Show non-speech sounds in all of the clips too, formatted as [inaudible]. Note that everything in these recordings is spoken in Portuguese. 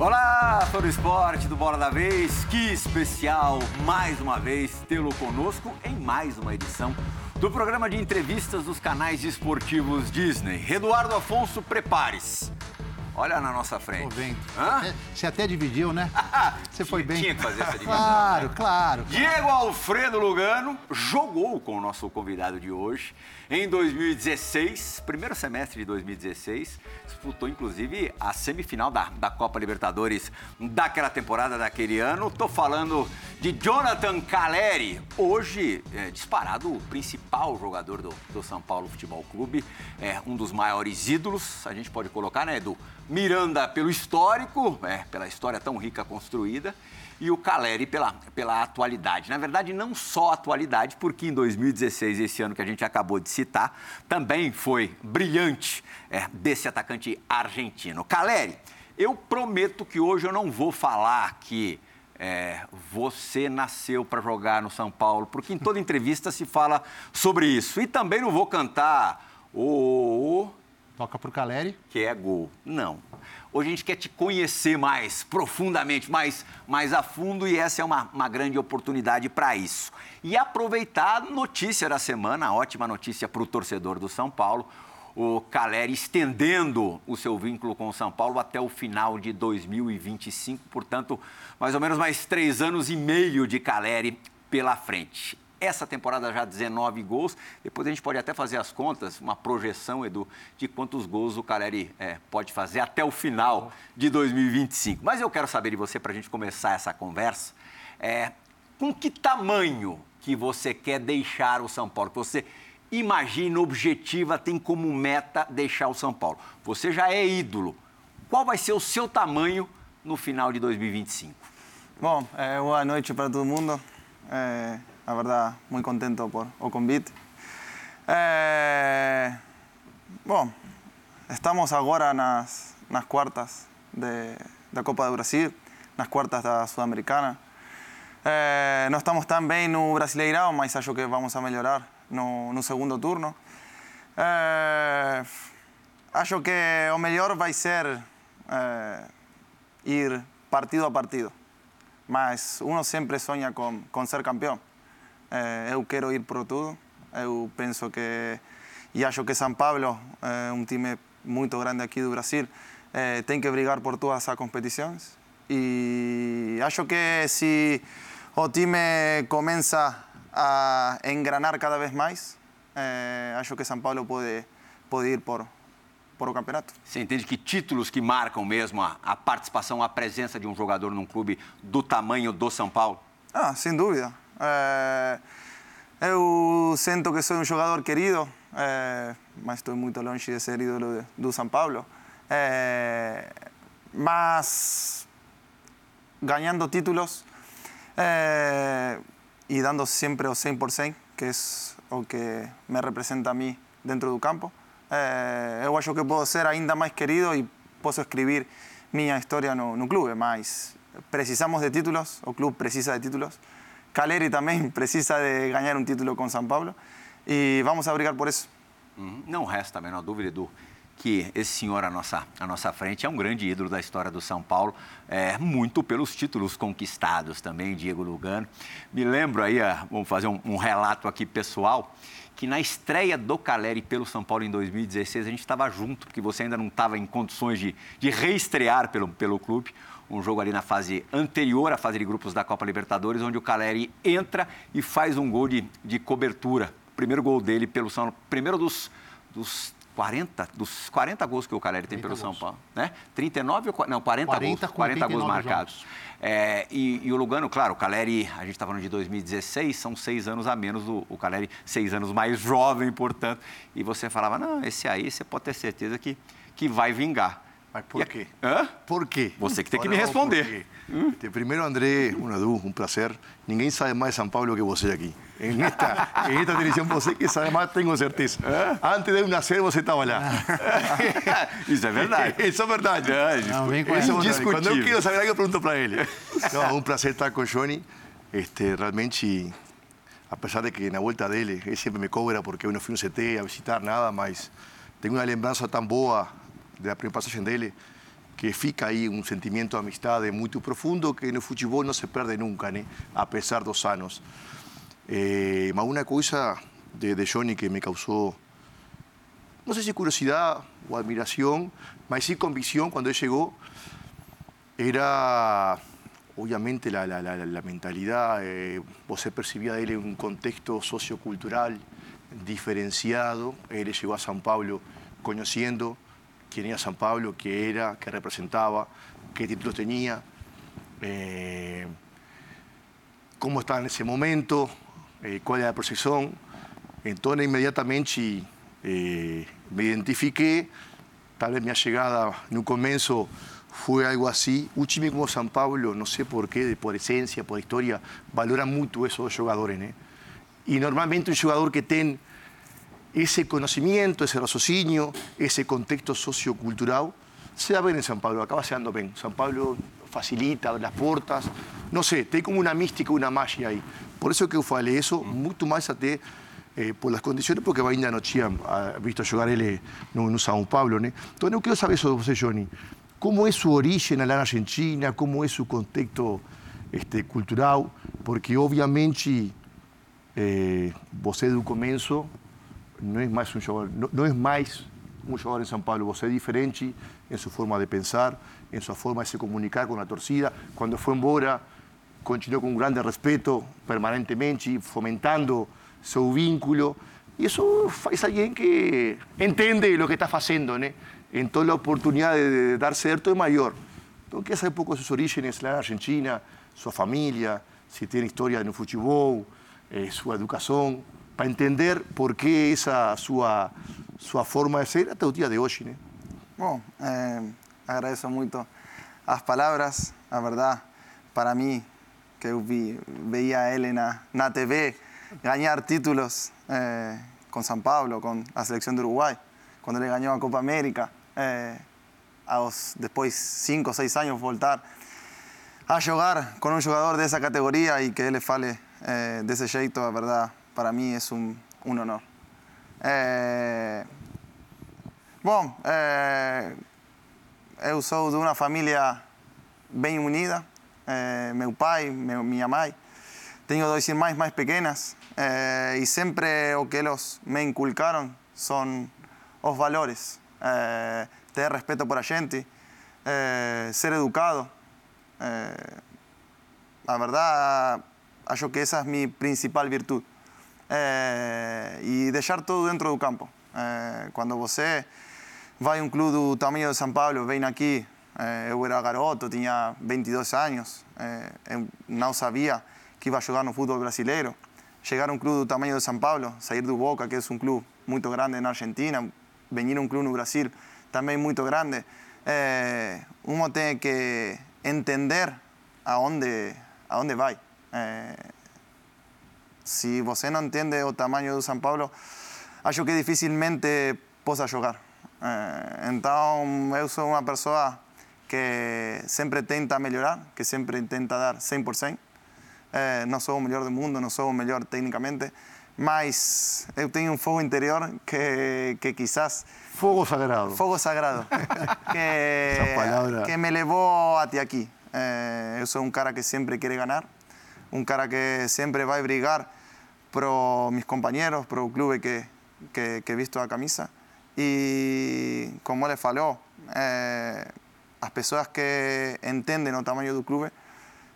Olá, fã do esporte do Bola da Vez. Que especial, mais uma vez, tê-lo conosco em mais uma edição do programa de entrevistas dos canais esportivos Disney. Eduardo Afonso, prepare-se. Olha na nossa frente. Hã? Você até dividiu, né? [laughs] Você foi bem. Tinha que fazer essa divisão. Claro, claro. Diego Alfredo Lugano jogou com o nosso convidado de hoje em 2016, primeiro semestre de 2016. Disputou, inclusive, a semifinal da, da Copa Libertadores daquela temporada, daquele ano. Estou falando de Jonathan Caleri, hoje é, disparado o principal jogador do, do São Paulo Futebol Clube, é um dos maiores ídolos, a gente pode colocar, né, do Miranda pelo histórico, é, pela história tão rica construída, e o Caleri pela, pela atualidade. Na verdade, não só atualidade, porque em 2016, esse ano que a gente acabou de citar, também foi brilhante é, desse atacante argentino. Caleri, eu prometo que hoje eu não vou falar que é, você nasceu para jogar no São Paulo, porque em toda [laughs] entrevista se fala sobre isso. E também não vou cantar o Toca pro Caleri. que é gol. Não. Hoje a gente quer te conhecer mais profundamente, mais, mais a fundo, e essa é uma, uma grande oportunidade para isso. E aproveitar a notícia da semana, a ótima notícia para o torcedor do São Paulo, o Caleri estendendo o seu vínculo com o São Paulo até o final de 2025, portanto, mais ou menos mais três anos e meio de Caleri pela frente. Essa temporada já 19 gols. Depois a gente pode até fazer as contas, uma projeção, Edu, de quantos gols o Caleri é, pode fazer até o final de 2025. Mas eu quero saber de você, para a gente começar essa conversa, é, com que tamanho que você quer deixar o São Paulo? Que você imagina, objetiva, tem como meta deixar o São Paulo. Você já é ídolo. Qual vai ser o seu tamanho no final de 2025? Bom, eh, boa noite para todo mundo. Eh, a verdade, muito contento por o convite. Eh, bom, estamos agora nas, nas quartas de, da Copa do Brasil, nas quartas da Sul-Americana. Eh, não estamos tão bem no Brasileirão, mas acho que vamos a melhorar no, no segundo turno. Eh, acho que o melhor vai ser eh, ir partido a partido. Mas uno sempre sonha com, com ser campeão. Eh, eu quero ir por tudo. Eu penso que e acho que São Paulo é um time muito grande aqui do Brasil. eh, tem que brigar por todas as competições. E acho que se o time começa a engranar cada vez mais, eh, acho que São Paulo pode, pode ir por, por o campeonato. Você entende que títulos que marcam mesmo a, a participação, a presença de um jogador num clube do tamanho do São Paulo? Ah, sem dúvida. Eh, eu sinto que sou um jogador querido, eh, mas estou muito longe de ser ídolo de- do São Paulo. Eh, mas ganhando títulos eh, e dando sempre o 100%, que é o que me representa a mim dentro do campo, eh, eu acho que posso ser ainda mais querido e posso escrever minha história no, no clube, mas precisamos de títulos, o clube precisa de títulos, Caleri também precisa de ganhar um título com São Paulo e vamos a brigar por isso. Uhum. Não resta a menor dúvida, Edu, que esse senhor à nossa, à nossa frente é um grande ídolo da história do São Paulo, é, muito pelos títulos conquistados também, Diego Lugano. Me lembro aí, ah, vamos fazer um, um relato aqui pessoal, que na estreia do Caleri pelo São Paulo em 2016, a gente estava junto, porque você ainda não estava em condições de, de reestrear pelo, pelo clube. Um jogo ali na fase anterior à fase de grupos da Copa Libertadores, onde o Caleri entra e faz um gol de, de cobertura. Primeiro gol dele pelo São Paulo. Primeiro dos, dos 40, dos 40 gols que o Caleri tem 40 pelo São gols. Paulo. Né? 39 ou... Não, 40, 40 gols. com 40 gols 89 marcados. É, e, e o Lugano, claro, o Caleri, a gente está falando de 2016, são seis anos a menos, o, o Caleri seis anos mais jovem, portanto. E você falava, não, esse aí você pode ter certeza que, que vai vingar. Mas por quê? Hã? Por quê? Você que tem que me responder. primeiro, André, um um prazer. Ninguém sabe mais de São Paulo que você aqui. Em esta, em esta televisão, você que sabe mais, tenho certeza. Antes de eu nascer, você estava lá. [laughs] Isso é verdade. [laughs] Isso é verdade. Não, vem com Isso é verdade. Quando eu quero saber algo, eu pergunto para ele. [laughs] Não, um prazer estar com o Johnny. Este, realmente, apesar de que na volta dele, ele sempre me cobra porque eu não fui no CT a visitar nada, mas tenho uma lembrança tão boa da primeira passagem dele que fica aí um sentimento de amistade muito profundo que no futebol não se perde nunca, né? apesar dos anos. Eh, mas uma coisa de, de Johnny que me causou, não sei se curiosidade ou admiração, mas sí convicción quando ele chegou, era obviamente la, la, la, la mentalidad, eh, você percibía de él en un contexto sociocultural diferenciado, él llegó a San Pablo conociendo quién era San Pablo, qué era, qué representaba, qué títulos tenía, eh, cómo estaba en ese momento, eh, cuál era la procesión. Entonces inmediatamente eh, me identifiqué, tal vez mi llegada en un comienzo fue algo así. Un time como San Pablo, no sé por qué, por esencia, por historia, valora mucho esos jugadores. ¿eh? Y normalmente un jugador que tiene ese conocimiento, ese raciocinio, ese contexto sociocultural, se va a ver en San Pablo, acaba siendo bien. San Pablo facilita las puertas, no sé, tiene como una mística, una magia ahí. Por eso que yo falei eso, mucho más até eh, por las condiciones, porque ainda no tinha visto jugar él no, no São Paulo. ¿no? Entonces, yo quiero saber eso de você, Johnny. ¿Cómo es su origen en la Argentina? ¿Cómo es su contexto este, cultural? Porque obviamente eh, você do comienzo não é mais um jogador, não é mais um jogador em São Paulo, diferente em sua forma de pensar, en su forma de se comunicar con la torcida. Quando foi embora, continuou con um grande respeito permanentemente, fomentando su vínculo. y eso faz alguém que entiende lo que está fazendo, en Então a oportunidade de dar cierto é mayor Então quer saber um pouco suas origens lá na Argentina, sua família, se tem história no futebol, eh, sua educação. Para entender por qué esa su, su forma de ser hasta el día de hoy. ¿no? Bueno, eh, agradezco mucho las palabras, la verdad, para mí, que vi, veía a él en la, TV ganar títulos eh, con San Pablo, con la selección de Uruguay, cuando le ganó a Copa América eh, los después cinco o seis años voltar a jugar con un jugador de esa categoría y que él le fale eh, de ese jeito, la verdad, para mí es un, un honor. Eh, bom, eh, eu sou de uma família bem unida. Eh, meu pai, meu, minha mãe. Tenho dois irmãs mais pequenas eh, e o que eles me inculcaram são os valores. Eh, tener respeto por la gente, eh, ser educado. Eh, la verdad, yo que esa es mi principal virtud. Eh, y dejar todo dentro del campo. cuando você va a un club del tamaño de San Pablo, ven aquí, yo era garoto, tenía 22 años, no sabía que iba a jugar el fútbol brasileño. Llegar a un club del tamaño de San Pablo, salir de Boca, que es un club muy grande en Argentina, venir a un club en Brasil, también muy grande. Eh, uno tiene que entender a dónde, a dónde va. Si você não entende o tamanho do São Paulo, acho que dificilmente possa jogar. Eh, então, eu sou uma pessoa que sempre tenta melhorar, que sempre tenta dar 100%. É, não sou o melhor do mundo, não sou o melhor tecnicamente, mas eu tenho um fogo interior que, que quizás... Fogo sagrado. Fogo sagrado. [laughs] que, que me levou até aqui. É, eu sou um cara que sempre quer ganhar, um cara que sempre vai brigar pro mis companheiros, pro clube que, que, que visto a camisa. E, como ele falou, eh, as pessoas que entendem o tamanho do clube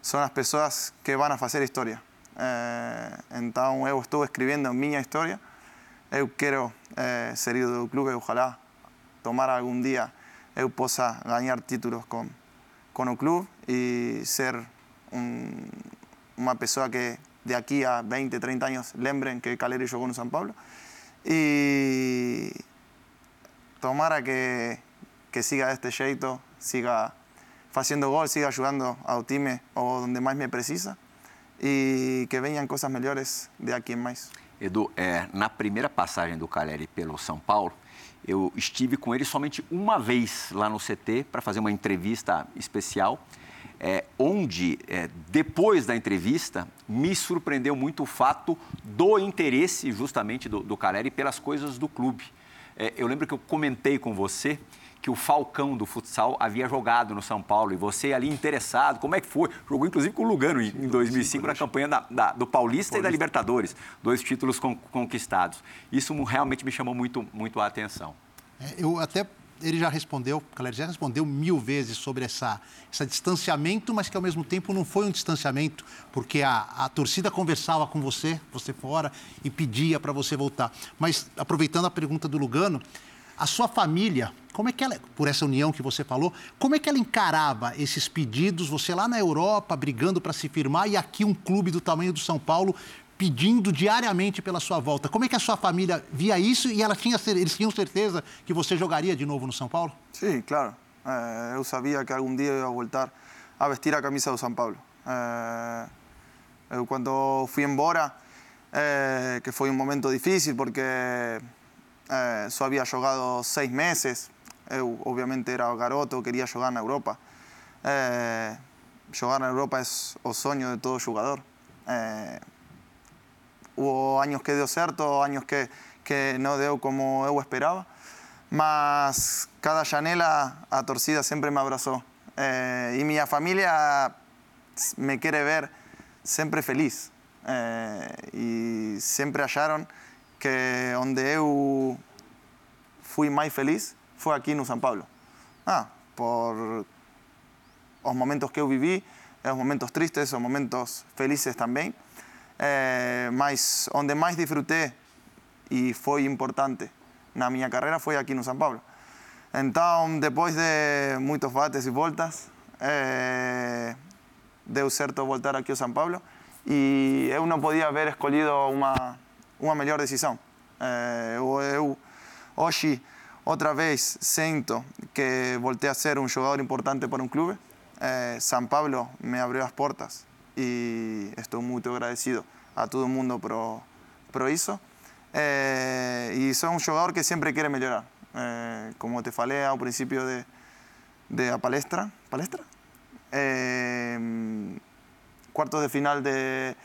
são as pessoas que vão fazer história. Eh, entonces eu estou escribiendo mi historia. Eu quero eh, ser do clube ojalá tomar algún día eu possa ganhar títulos con, con el club y ser una persona que de aquí a 20, 30 años lembren que Caleri jugó en San Pablo. Y tomara que, que siga de este jeito, siga haciendo gol, siga ayudando al time o donde más me precisa e que venham coisas melhores de aqui em mais. Edu, é, na primeira passagem do Caleri pelo São Paulo, eu estive com ele somente uma vez lá no CT para fazer uma entrevista especial, é, onde, é, depois da entrevista, me surpreendeu muito o fato do interesse justamente do, do Caleri pelas coisas do clube. É, eu lembro que eu comentei com você que o Falcão do futsal havia jogado no São Paulo e você ali interessado, como é que foi? Jogou inclusive com o Lugano em, em 2005 na campanha da, da, do Paulista, Paulista, e da Libertadores, dois títulos con, conquistados. Isso realmente me chamou muito, muito a atenção. É, eu até ele já respondeu, Caleri já respondeu mil vezes sobre essa, esse distanciamento, mas que ao mesmo tempo não foi um distanciamento, porque a, a torcida conversava com você, você fora, e pedia para você voltar. Mas, aproveitando a pergunta do Lugano, a sua família, como é que ela, por essa união que você falou, como é que ela encarava esses pedidos, você lá na Europa, brigando para se firmar, e aqui um clube do tamanho do São Paulo pedindo diariamente pela sua volta. Como é que a sua família via isso e ela tinha, eles tinham certeza que você jogaria de novo no São Paulo? Sim, claro. Eh, eu sabia que algum dia eu ia voltar a vestir a camisa do São Paulo. Eh, eu quando fui embora, eh, que foi um momento difícil porque eh, só havia jogado seis meses, eu obviamente era garoto, queria jogar na Europa. Eh, jogar na Europa é o sonho de todo jogador. Hubo años que dio certo, años que, que no dio como yo esperaba. Mas cada janela a torcida siempre me abrazó. Eh, y mi familia me quiere ver siempre feliz. Eh, y siempre hallaron que donde yo fui más feliz fue aquí en San Pablo. Ah, por los momentos que yo viví, los momentos tristes, los momentos felices también. É, mas onde mais disfrutei e foi importante na minha carreira foi aqui no São Paulo. Então, depois de muitos bates e voltas, é, deu certo voltar aqui ao São Paulo e eu não podia haver escolhido uma, uma melhor decisão. É, eu, eu, hoje, outra vez, sinto que voltei a ser um jogador importante para um clube. É, São Paulo me abriu as portas y estoy muy agradecido a todo el mundo por, por eso. Eh, y soy un jugador que siempre quiere mejorar. Eh, como te falé al principio de, de la palestra, ¿palestra? Eh, cuartos de final de,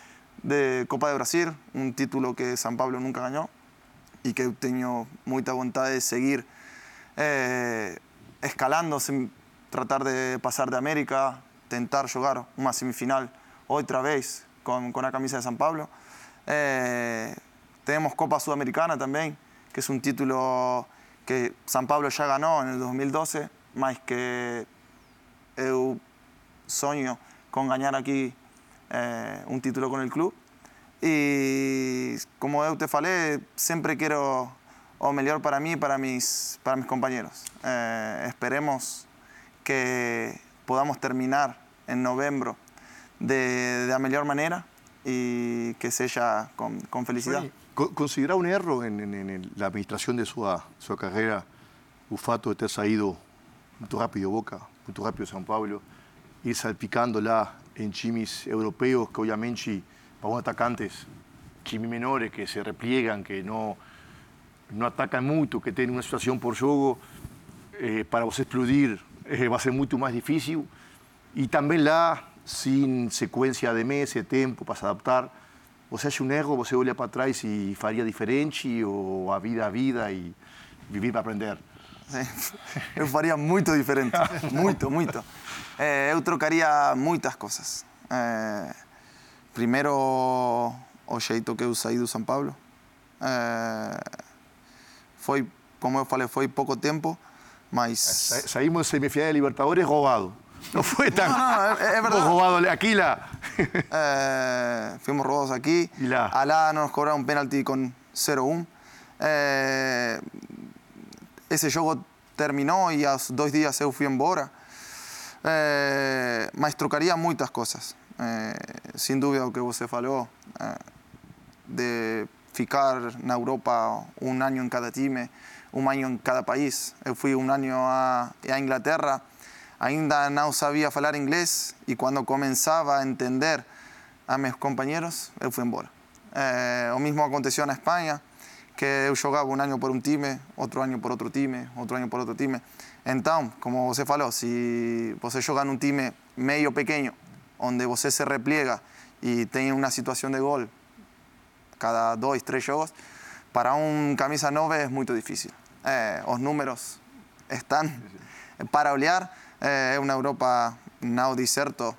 de, Copa de Brasil, un título que San Pablo nunca ganó y que tengo mucha voluntad de seguir eh, escalando, sin tratar de pasar de América, tentar jugar una semifinal otra vez con, con la camisa de San Pablo. Eh, tenemos Copa Sudamericana también, que es un título que San Pablo ya ganó en el 2012, más que eu sueño con ganar aquí eh, un título con el club. Y como eu te falei, siempre quiero o mejor para mí y para mis, para mis compañeros. Eh, esperemos que podamos terminar en noviembre de, la mejor manera y que sea con, con felicidad. ¿Considera un error en, en, en, la administración de su, su carrera Ufato de terza ido muy rápido Boca, muy rápido San Pablo, ir salpicándola en chimis europeos que obviamente para unos atacantes, chimis menores que se repliegan, que no, no atacan mucho, que tienen una situación por juego, eh, para vos explodir eh, va a ser mucho más difícil. Y también la sin secuencia de meses, tempo para se adaptar. Você acha um erro, você olha para trás e faria diferente, ou a vida a vida e viver para aprender? Eu [laughs] faria muito diferente, muito, muito. É, eu trocaria muitas coisas. É, primeiro, o jeito que eu saí do São Paulo. É, foi, como eu falei, foi pouco tempo, mas... Saímos semifinal de Libertadores roubado. No fue tan. No, no, es, es verdad. robado aquí la. eh, fuimos robados aquí. Y la. Alá nos cobraron un penalti con 0-1. Eh, esse jogo terminou e aos dois dias eu fui embora. Eh, mas trocaria muitas coisas. Eh, sem dúvida o que você falou, eh, de ficar na Europa um ano em cada time, um ano em cada país. Eu fui um ano a, a Inglaterra ainda não sabia falar inglês e quando começava a entender a meus companheiros, eu fui embora. É, o mesmo aconteceu na Espanha, que eu jogava um ano por um time, outro ano por outro time, outro ano por outro time. Então, como você falou, se você joga num time meio pequeno, onde você se repliega e tem uma situação de gol cada dois, três jogos, para um camisa 9 é muito difícil. É, os números están para olear. Eh, é eh, uma Europa não deserto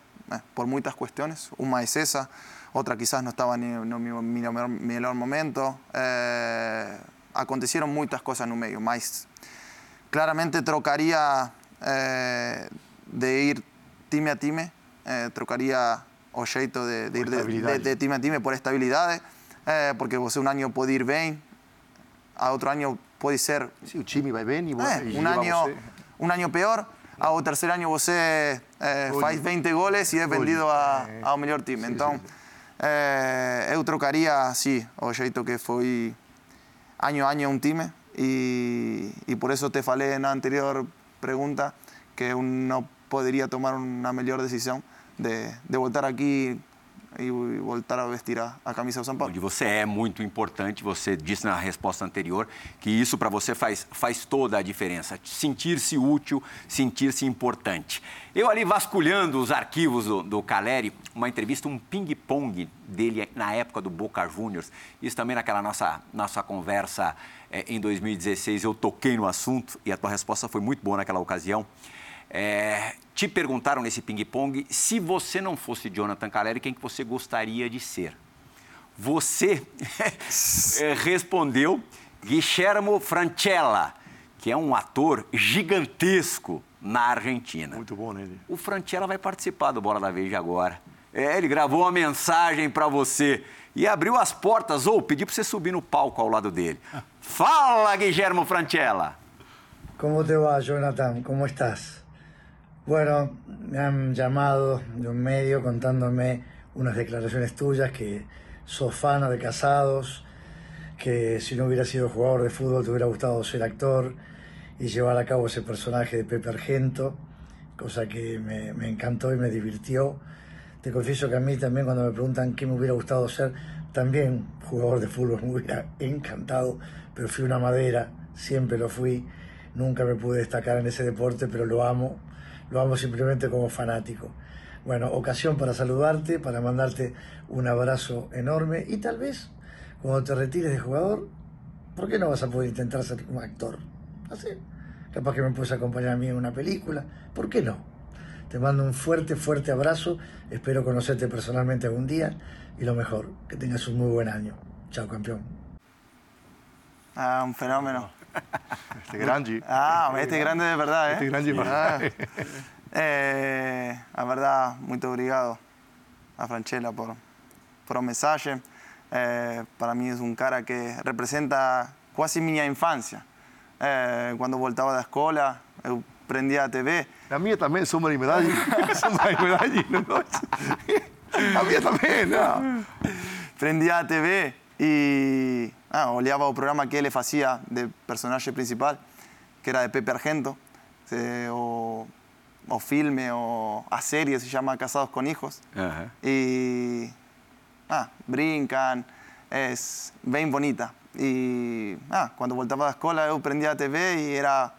por muitas questões, uma é essa, outra quizás não estava no meu melhor, melhor momento. Eh, é, aconteceram muitas coisas no meio, mas claramente trocaria é, de ir time a time, é, trocaria de, de ir de, de, de, time a time por estabilidade, porque você um ano pode ir bem, a outro ano pode ser... Sim, o time vai bem e, você, e um, ano, o tercer año você eh, faz 20 goles e é vendido a, ao melhor time. Então, eh, eu trocaria, sim, o jeito que foi ano a ano um time. E, e por isso te falei na anterior pergunta que eu não poderia tomar uma melhor decisão de, de voltar aqui e voltar a vestir a, a camisa do São Paulo. E você é muito importante, você disse na resposta anterior que isso para você faz, faz toda a diferença. Sentir-se útil, sentir-se importante. Eu ali vasculhando os arquivos do, do Caleri, uma entrevista, um ping-pong dele na época do Boca Juniors, isso também naquela nossa, nossa conversa é, em 2016, eu toquei no assunto e a tua resposta foi muito boa naquela ocasião. É, te perguntaram nesse ping-pong se você não fosse Jonathan Caleri, quem que você gostaria de ser? Você é, [laughs] respondeu Guillermo Francella, que é um ator gigantesco na Argentina. Muito bom, né? O Francella vai participar do Bola da Vez agora. É, ele gravou uma mensagem para você e abriu as portas ou pediu para você subir no palco ao lado dele. Fala, Guillermo Francella! Como te va, Jonathan? Como estás? Bueno, me han llamado de un medio contándome unas declaraciones tuyas que sos fan de casados, que si no hubiera sido jugador de fútbol te hubiera gustado ser actor y llevar a cabo ese personaje de Pepe Argento, cosa que me, me encantó y me divirtió. Te confieso que a mí también cuando me preguntan qué me hubiera gustado ser, también jugador de fútbol me hubiera encantado, pero fui una madera, siempre lo fui, nunca me pude destacar en ese deporte, pero lo amo lo amo simplemente como fanático. Bueno, ocasión para saludarte, para mandarte un abrazo enorme y tal vez cuando te retires de jugador, ¿por qué no vas a poder intentar ser un actor? Así, capaz que me puedes acompañar a mí en una película, ¿por qué no? Te mando un fuerte, fuerte abrazo, espero conocerte personalmente algún día y lo mejor, que tengas un muy buen año. Chao, campeón. Ah, un fenómeno. Este grande. Ah, este grande de verdad, ¿eh? Este grande de verdad. eh, a verdad, muy obrigado a Franchella por, por un mensaje. Eh, para mí es un cara que representa casi mi infancia. Eh, cuando voltaba la escuela, yo prendía a TV. La mía también, sombra y medalla. [laughs] sombra y medalla. ¿no? La mía también, no. Prendía a TV y ah, olhava o programa que ele hacía de personaje principal, que era de Pepe Argento, o, filme, o a serie, se llama Casados con Hijos. Y ah, brincan, es bien bonita. Y ah, cuando voltaba a la escuela, yo prendía a TV y era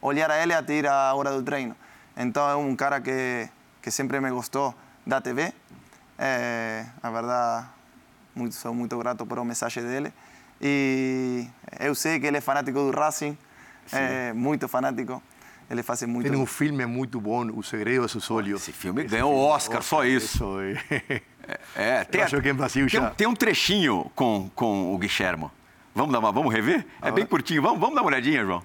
olhar a él a ir a hora del treino. Entonces, un cara que, que siempre me gustó da TV. Eh, la verdad, muy, soy muy grato por el mensaje de él. E eu sei que ele é fanático do Racing, é muito fanático. Ele faz muito. Tem um filme muito bom, [laughs] O Segredo de seus Olhos. Esse filme ganhou o Oscar, só isso. isso é. É, tem, acho que em Brasil tem, já. tem um trechinho com, com o Guilhermo. Vamos dar uma, vamos rever? É bem curtinho. Vamos, vamos dar uma olhadinha, João.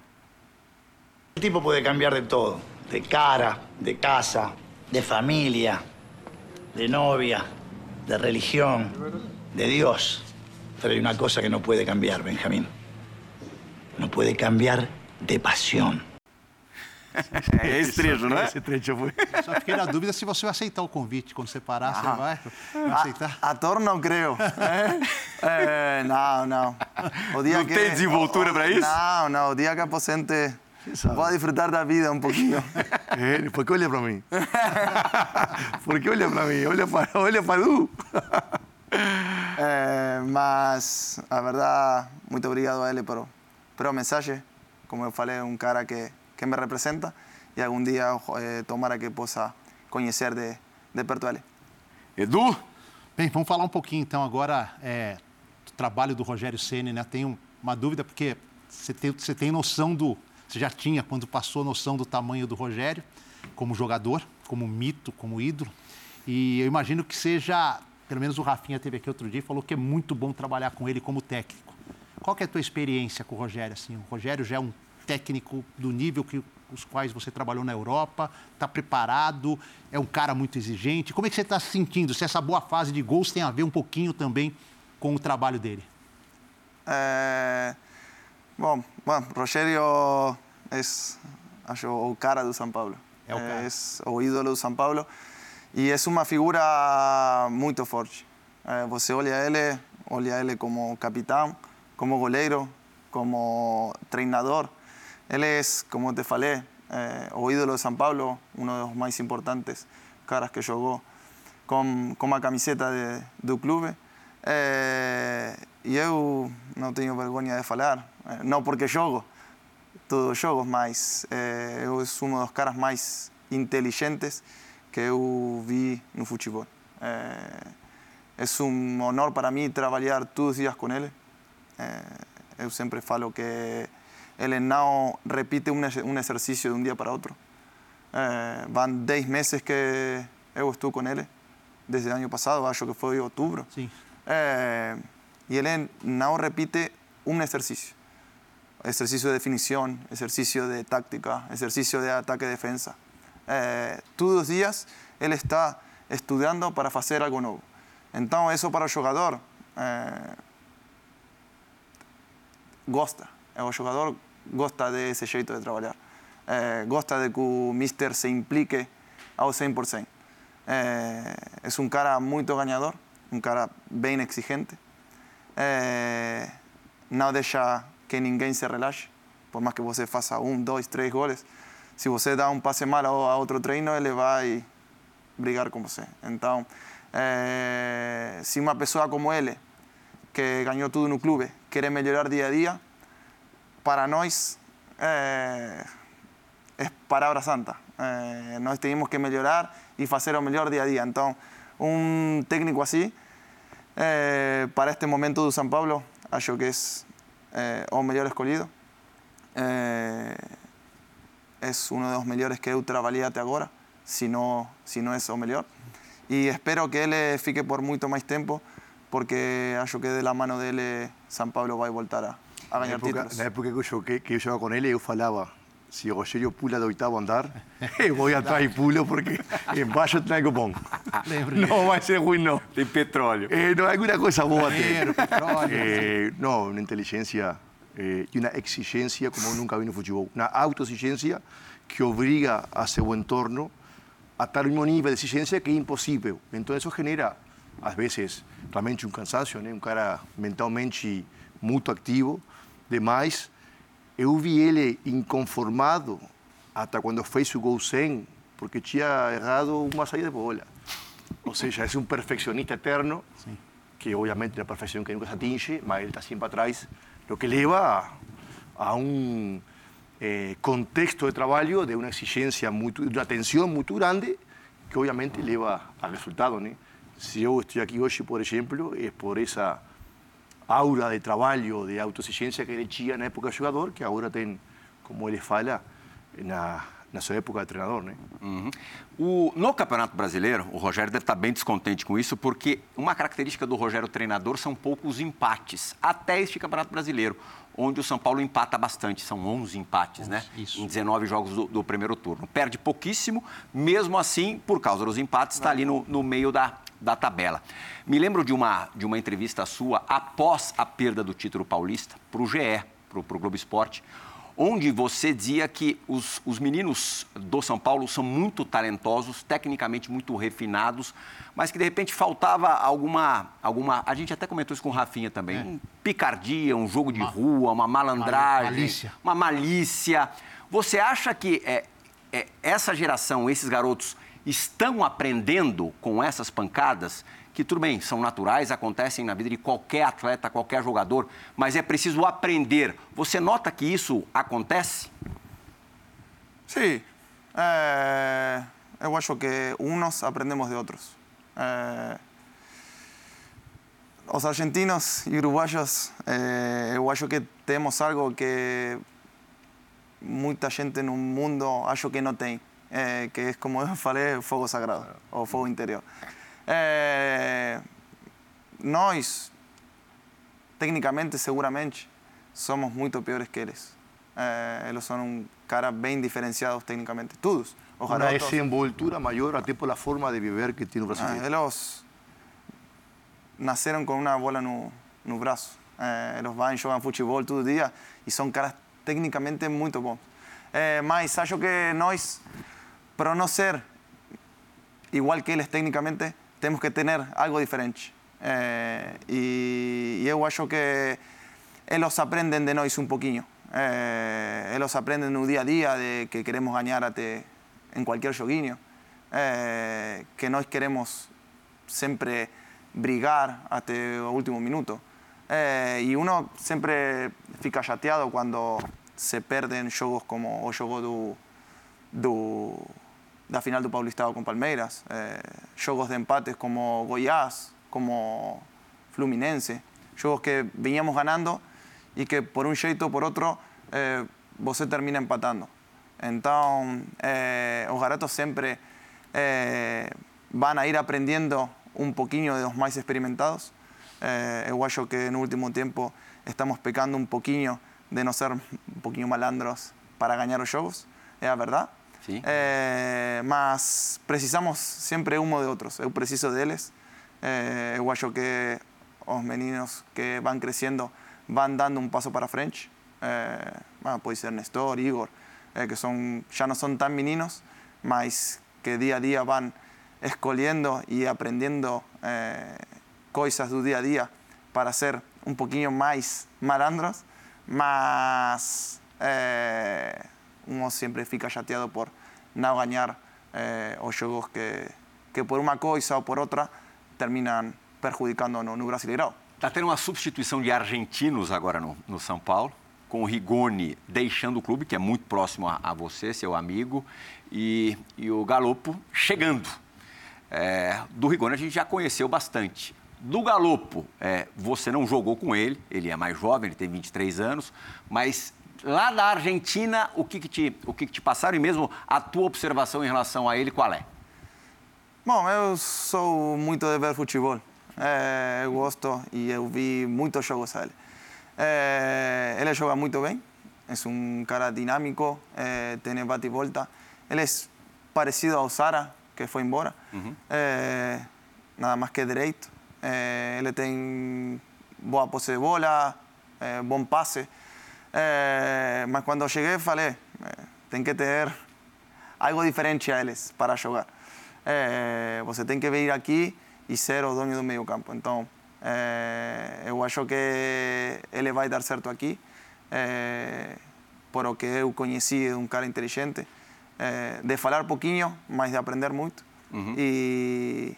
O tipo pode cambiar de todo, de cara, de casa, de família, de novia, de religião, de Deus. Pero hay una cosa que no puede cambiar, Benjamín. No puede cambiar de pasión. É esse trecho, não é? Esse trecho foi. Só fiquei na dúvida se você vai aceitar o convite. Quando você parar, você vai, vai aceitar? Ator não creio. É, não, não. O dia não que, tem desenvoltura para isso? Não, não. O dia que aposente, vou desfrutar da vida um pouquinho. É, por que olha para mim? por que olha para mim? Olha para, olha para tu. [laughs] Eh, mas, a verdad, muy obrigado a él por, el mensaje. Como eu falei, um cara que, que me representa e algum dia tomara que possa conhecer de, de perto ele. Edu? Bem, vamos falar um pouquinho então agora é, do trabalho do Rogério Ceni, né? Tenho uma dúvida porque você tem, você tem noção do você já tinha quando passou noção do tamanho do Rogério como jogador, como mito, como ídolo. E eu imagino que seja, pelo menos o Rafinha teve aqui outro dia e falou que é muito bom trabalhar com ele como técnico. Qual que é a tua experiência com o Rogério? Assim, o Rogério já é um técnico do nível que os quais você trabalhou na Europa, está preparado, é um cara muito exigente. Como é que você está se sentindo? Se essa boa fase de gols tem a ver um pouquinho também com o trabalho dele? É... Bom, bom, Rogério é acho, o cara do São Paulo. É o, cara. é o ídolo do São Paulo e é uma figura muito forte. É, você olha ele, olha ele como capitão, como goleiro, como treinador. Ele é, como te falei, é, o ídolo de São Paulo, um dos mais importantes caras que jogou com, com a camiseta de, do clube. E eu não tenho vergonha de falar, não porque jogo, todos jogos, mas eu sou um dos caras mais inteligentes que eu vi no futebol. É, é um honor para mim trabalhar todos os dias com ele. É, eu sempre falo que ele não repite um, um exercício de um dia para outro. É, vão 10 meses que eu estou com ele, desde o ano passado, acho que foi outubro. Sim. É, e ele não repite um exercício. Exercício de definição, exercício de tática, exercício de ataque e defesa. É, todos os dias ele está estudando para fazer algo novo. Então, isso para o jogador é, gosta. O jogador gosta desse jeito de trabalhar. É, gosta de que o mister se implique ao 100%. É, é um cara muito ganhador, um cara bem exigente. É, não deixa que ninguém se relaxe, por mais que você faça um, dois, três goles. Se você dá um passe mal a outro treino, ele vai brigar com você. Então, é, se uma pessoa como ele, que ganhou tudo no clube, quer melhorar dia a dia, para nós é, é palavra santa. É, nós temos que melhorar e fazer o melhor dia a dia. Então, um técnico assim, é, para este momento do São Paulo, acho que é, o melhor escolhido. É, é um dos melhores que eu trabalhei até agora, se não, se não é o melhor. E espero que ele fique por muito mais tempo, porque acho que de la mano dele São Paulo vai voltar a, a ganhar na época, títulos. Na época que eu, joguei, que eu jogava com ele, eu falava, se o Rogério pula do oitavo andar, [laughs] eu vou atrás e pulo, porque embaixo tem algo bom. Não vai ser ruim, não. Tem petróleo. Eh, no, alguna cosa petróleo. Eh, no, una inteligencia eh, y una exigencia como nunca vi no futebol. Una autoexigencia que obriga a seu entorno a estar no mesmo nível de exigência que é impossível. Então isso genera, às vezes, realmente um cansaço, né? um cara mentalmente muito ativo, demais. Eu vi ele inconformado até quando fez o gol 100, porque tinha errado uma saída de bola. Ou seja, é um perfeccionista eterno, que obviamente é uma perfeição que nunca se atinge, mas ele está sempre atrás, lo que lleva a, a un eh, contexto de trabajo de una exigencia, de una tensión muy grande, que obviamente lleva al resultado. ¿no? Si yo estoy aquí hoy, por ejemplo, es por esa aura de trabajo, de autoexigencia que era en la época del jugador, que ahora ten, como él fala, en la na sua época de treinador. Né? Uhum. O, no Campeonato Brasileiro, o Rogério deve estar bem descontente com isso, porque uma característica do Rogério treinador são poucos empates, até este Campeonato Brasileiro, onde o São Paulo empata bastante, são 11 empates, né? isso. Em 19 jogos do, do primeiro turno. Perde pouquíssimo, mesmo assim, por causa dos empates, está ali no, no meio da, da tabela. Me lembro de uma, de uma entrevista sua após a perda do título paulista para o GE, para o Globo Esporte, onde você dizia que os, os meninos do São Paulo são muito talentosos, tecnicamente muito refinados, mas que de repente faltava alguma. alguma a gente até comentou isso com o Rafinha também. É. Um picardia, um jogo de rua, uma malandragem, malícia. uma malícia. Você acha que é, é, essa geração, esses garotos, estão aprendendo com essas pancadas? Que tudo bem, são naturais, acontecem na vida de qualquer atleta, qualquer jogador, mas é preciso aprender. Você nota que isso acontece? Sí, eh, eu acho que unos aprendemos de outros. Eh, os argentinos e uruguaios, eh, eu acho que temos algo que muita gente no mundo acho que não tem, é, que é como [laughs] eu falei, fogo sagrado, ou fogo interior. É, nós, tecnicamente, seguramente, somos muito piores que eles. É, eles são um cara bem diferenciados tecnicamente, todos. Os Una garotos, desenvoltura mayor até por la forma de viver que tiene o ah, brasileiro. eles nasceram com uma bola no, no braço. É, eles vão jogam futebol todo dia e são caras tecnicamente muito bons. É, mas acho que nós, para não ser igual que eles tecnicamente, temos que ter algo diferente. É, e, eu acho que eles aprendem de nós um pouquinho. É, eles aprendem no dia a dia de que queremos ganhar até em qualquer joguinho. É, que nós queremos sempre brigar até o último minuto. Eh, e uno sempre fica chateado quando se perdem jogos como o jogo do, do, da final do Paulistado com Palmeiras, eh, jogos de empates como Goiás, como Fluminense, jogos que veníamos ganando e que por um jeito ou por outro eh, você termina empatando. Então, eh, os garotos sempre eh, van a ir aprendendo un poquinho de los más experimentados. Eh, eu que no último tempo estamos pecando um pouquinho de não ser um pouquinho malandros para ganhar os jogos, é a verdade. Sim. Eh, mas precisamos sempre um de outros. Eu preciso deles. Eh, eu acho que os meninos que vão crescendo vão dando um passo para frente. Eh, pode ser Nestor, Igor, eh, que são, já não são tão meninos, mas que dia a dia vão escolhendo e aprendendo eh, coisas do dia a dia para ser um pouquinho mais malandros, mas eh, uno sempre fica chateado por não ganhar eh, os jogos que, que por uma coisa ou por outra terminam perjudicando no, no Brasileirão. Está tendo uma substituição de argentinos agora no, no São Paulo, com o Rigoni deixando o clube, que é muito próximo a, a você, seu amigo, e, e o Galopo chegando. É, do Rigoni a gente já conheceu bastante. Do Galopo, é, você não jogou com ele, ele é mais jovem, ele tem 23 anos, mas lá da Argentina, o que, que, te, o que, que te passaram e mesmo a tua observação em relação a ele, qual é? Bom, eu sou muito de ver futebol. É, eu gosto e eu vi muitos jogos a ele. É, ele joga muito bem, é um cara dinâmico, é, tem bate e volta. Ele é parecido ao Sara, que foi embora. É, nada mais que direito. É, ele tem boa posse de bola, é, bom passe. É, mas quando eu cheguei, falei: é, tem que ter algo diferente a eles para jogar. É, você tem que vir aqui e ser o dono do meio campo. Então, é, eu acho que ele vai dar certo aqui. É, por o que eu conheci de um cara inteligente, é, de falar pouquinho, mas de aprender muito. E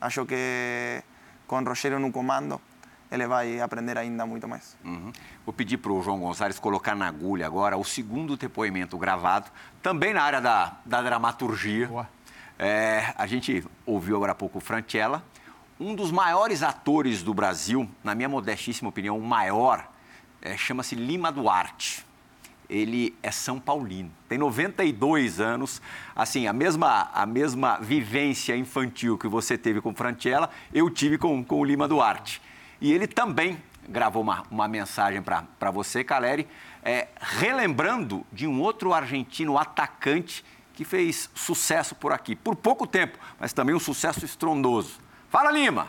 acho que com o Rogério no comando, ele vai aprender ainda muito mais. Uhum. Vou pedir para o João Gonçalves colocar na agulha agora o segundo depoimento gravado, também na área da, da dramaturgia. Boa. É, a gente ouviu agora há pouco o Franchella, um dos maiores atores do Brasil, na minha modestíssima opinião, o maior, é, chama-se Lima Duarte. Ele é São Paulino, tem 92 anos. Assim, a mesma, a mesma vivência infantil que você teve com o Franchella, eu tive com, com o Lima Duarte. E ele também gravou uma, uma mensagem para você, Caleri, é, relembrando de um outro argentino atacante que fez sucesso por aqui, por pouco tempo, mas também um sucesso estrondoso. Fala, Lima!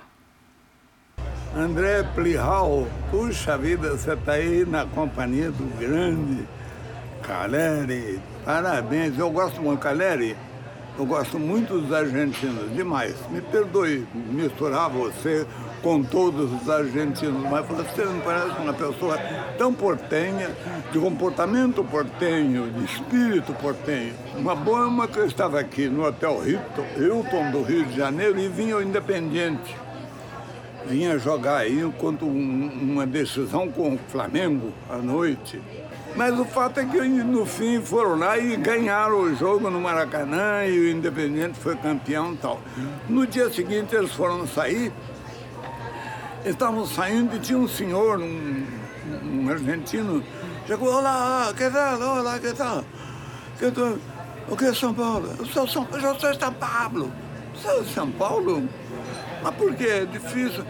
André Plihal, puxa vida, você está aí na companhia do grande Caleri. Parabéns, eu gosto muito, Caleri. Eu gosto muito dos argentinos, demais. Me perdoe misturar você com todos os argentinos, mas você não parece uma pessoa tão portenha, de comportamento portenho, de espírito portenho. Uma boa que eu estava aqui no Hotel Hilton, Hilton do Rio de Janeiro e vinha ao Independente vinha jogar aí enquanto um- uma decisão com o Flamengo à noite. Mas o fato é que no fim foram lá e ganharam o jogo no Maracanã e o Independente foi campeão e tal. No dia seguinte eles foram sair, estavam saindo e tinha um senhor, um, um argentino, Chegou, olá, que tal? Olá, que tal? Que tal? O que é São Paulo? Eu sou São, eu sou São Paulo. É São Paulo? Mas por que é difícil?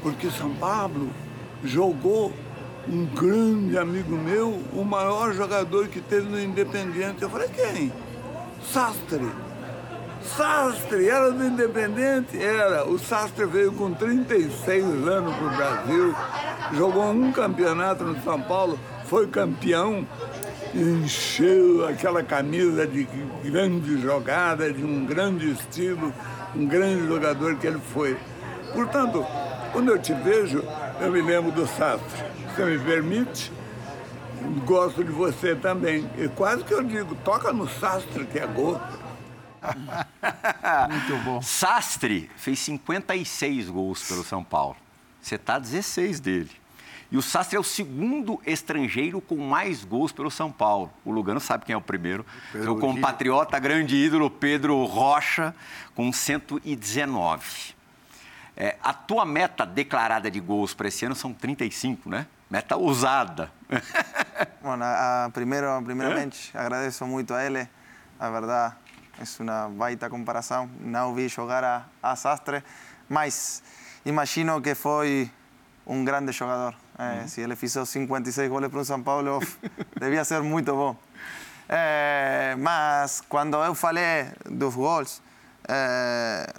Porque São Paulo jogou um grande amigo meu, o maior jogador que teve no Independente. Eu falei, quem? Sastre. Sastre, era do Independente? Era. O Sastre veio com 36 anos para o Brasil, jogou um campeonato no São Paulo, foi campeão, encheu aquela camisa de grande jogada, de um grande estilo, um grande jogador que ele foi. Portanto, quando eu te vejo, eu me lembro do Sastre. Você me permite? Gosto de você também. E quase que eu digo, toca no Sastre que é gol. [laughs] Muito bom. Sastre fez 56 gols pelo São Paulo. Você está 16 dele. E o Sastre é o segundo estrangeiro com mais gols pelo São Paulo. O Lugano sabe quem é o primeiro. Pedro Seu compatriota, grande ídolo, Pedro Rocha, com 119. É, a tua meta declarada de gols para esse ano são 35, né? Meta ousada. [laughs] Bueno, a- a- primero, primeramente, agradeço muito a ele. A verdade, é uma baita comparação. Não vi jogar a, a Sastre, mas imagino que foi um grande jogador. Se ele fez 56 goles para o São Paulo, [laughs] devia ser muito bom. Eh, mas quando eu falei dos gols, eh,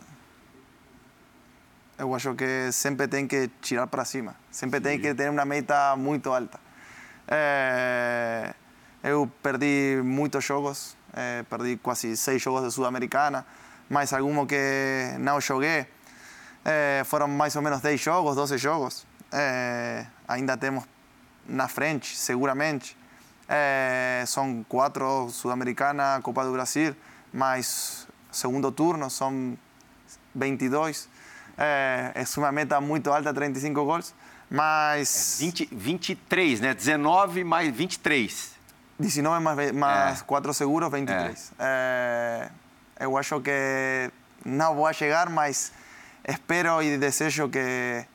eu acho que sempre tem que tirar para cima. Sempre tem que ter uma meta muito alta. Eh, eu perdi muitos jogos, eh, perdi quase seis jogos de Sul-Americana, mas alguns que não joguei. Eh, foram mais ou menos 10 jogos, 12 jogos. Eh, ainda temos na frente, seguramente. Eh, são quatro Sul-Americana, Copa do Brasil, mais segundo turno são 22. É, é uma meta muito alta, 35 gols, mas 20, 23, né? 19 mais 23. 19 mais, mais É. 4 seguros, 23. É, eu acho que não vou chegar, mas espero e desejo que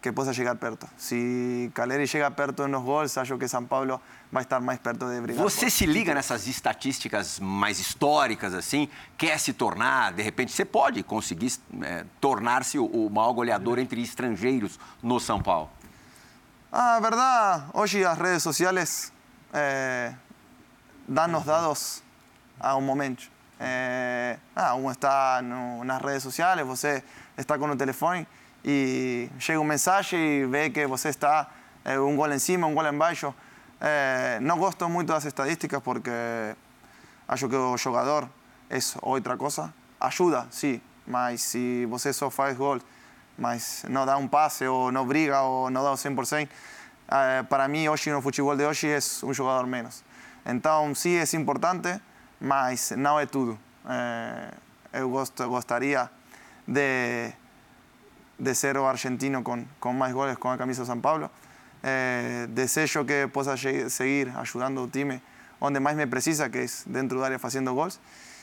que possa chegar perto. Se Caleri chega perto nos gols, acho que São Paulo vai estar mais perto de brigar. Você se liga nessas estatísticas mais históricas, assim, quer se tornar, de repente, você pode conseguir é, tornar-se o, o maior goleador entre estrangeiros no São Paulo. Ah, verdade, hoje as redes sociais eh, dão os dados a um momento. Eh, ah, um está no, nas redes sociais, você está com o telefone e chega uma mensagem e vê que você está eh, um gol em cima, um gol embaixo. Eh, não gosto muito das estatísticas porque acho que o jogador é outra coisa. Ajuda, sim, mas se você só faz gol, mas não dá um passe ou não briga ou não dá o 100%, Eh, para mí hoy no futebol de hoy es un jugador menos. Entonces sí es importante, mas no es todo. Eh, eh yo gosto, gostaría de, de ser argentino con, con más goles con la camisa de San Pablo. Eh, deseo que pueda seguir ayudando al time donde más me precisa, que es dentro del área haciendo goles.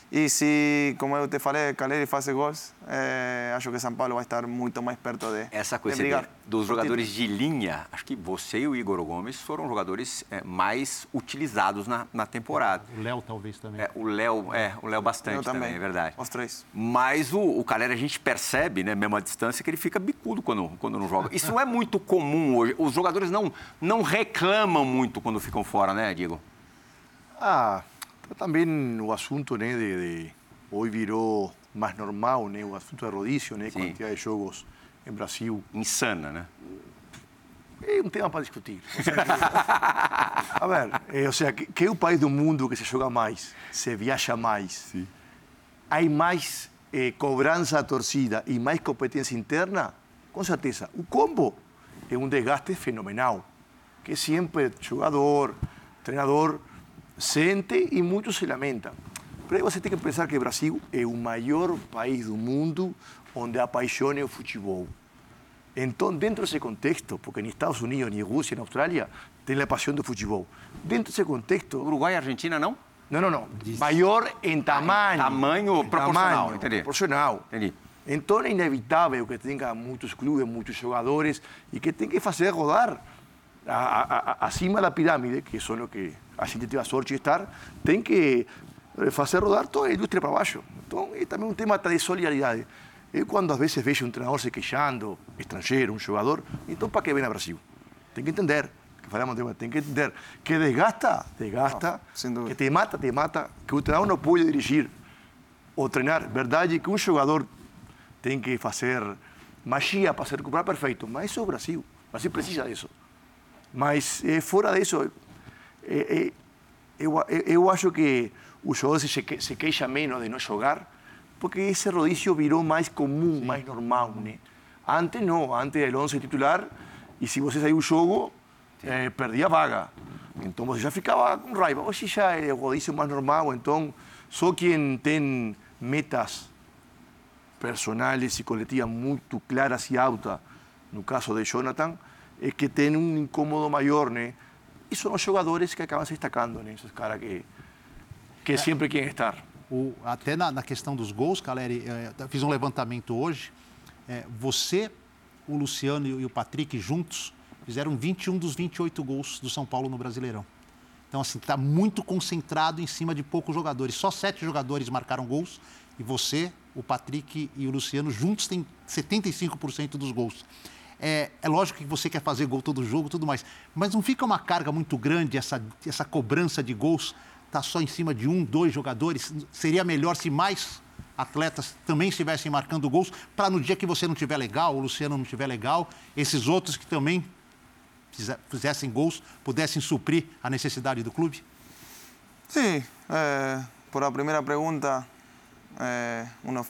E se, como eu te falei, Caleri faz gols, eh, acho que São Paulo vai estar muito mais perto de, Essa de coisa brigar. de- dos jogadores título. de linha, acho que você e o Igor Gomes foram jogadores é, mais utilizados na, na temporada. O Léo talvez também. É, o Léo, é, o Léo bastante também. também, é verdade. os três. Mas o, o Calera, a gente percebe, né, mesmo à distância, que ele fica bicudo quando, quando não joga. Isso não é muito comum hoje. Os jogadores não, não reclamam muito quando ficam fora, né, Diego? Ah, também o assunto né, de, de hoje virou mais normal, né, o assunto de rodízio, né, Sim. quantidade de jogos em Brasil. Insana, né? É um tema para discutir. O sea, que- [laughs] a ver, eh, o sea, que, que é o país do mundo que se joga mais, se viaja mais, há mais eh, cobrança da torcida e mais competência interna? Com certeza. O combo é um desgaste fenomenal, que sempre jogador, treinador sente e muitos se lamentam. Pero aí você tem que pensar que o Brasil é o maior país do mundo onde apaixona o futebol. Então, dentro desse contexto, porque nem Estados Unidos, nem Rússia, nem Austrália tem a paixão do futebol. Dentro desse contexto, Uruguai e Argentina, não? não, não, não. Maior em tamanho. tamanho Em proporcional, tamanho, entendi. Proporcional. Entendi. Então é inevitável que tenha muitos clubes, muitos jogadores e que tem que fazer rodar. a, a, acima da pirâmide, que são o que a gente teve a sorte de estar, tem que fazer rodar toda a indústria para baixo. Então, é também um tema de solidariedade. Eu, quando às vezes vejo um treinador se queixando, estrangeiro, um jogador, então para que vem a Brasil? Tem que entender, que falamos, tem que entender que desgasta, desgasta, que te mata, te mata, que o treinador não pode dirigir ou treinar. Verdade que um jogador tem que fazer magia para se recuperar perfeito, mas isso é o Brasil. O Brasil precisa disso. Mas eh, fora disso, eh, eu, eu acho que o jogador se, se queixa menos de não jogar, porque esse rodízio virou mais comum, mais normal, né? Antes não, antes era 11 titular, e se você saiu o jogo, eh, perdia a vaga. Então você já ficava com raiva. Hoje já é o rodízio mais normal, então só quem tem metas personales e coletivas muito claras e altas, no caso de Jonathan, é que tem um incômodo maior, né? E são os jogadores que acabam se destacando, né? Esses caras que, que sempre querem estar. O, até na, na, questão dos gols, Caleri, é, fiz um levantamento hoje. É, você, o Luciano e o Patrick juntos fizeram 21 dos 28 gols do São Paulo no Brasileirão. Então, assim, está muito concentrado em cima de poucos jogadores. Só sete jogadores marcaram gols e você, o Patrick e o Luciano juntos têm 75% dos gols. É, é, lógico que você quer fazer gol todo jogo tudo mais, mas não fica uma carga muito grande essa, essa cobrança de gols está só em cima de um, dois jogadores? Seria melhor se mais atletas também estivessem marcando gols, para no dia que você não estiver legal, o Luciano não estiver legal, esses outros que também fizessem gols pudessem suprir a necessidade do clube? Sim, eh, por a primeira pergunta, eh, uno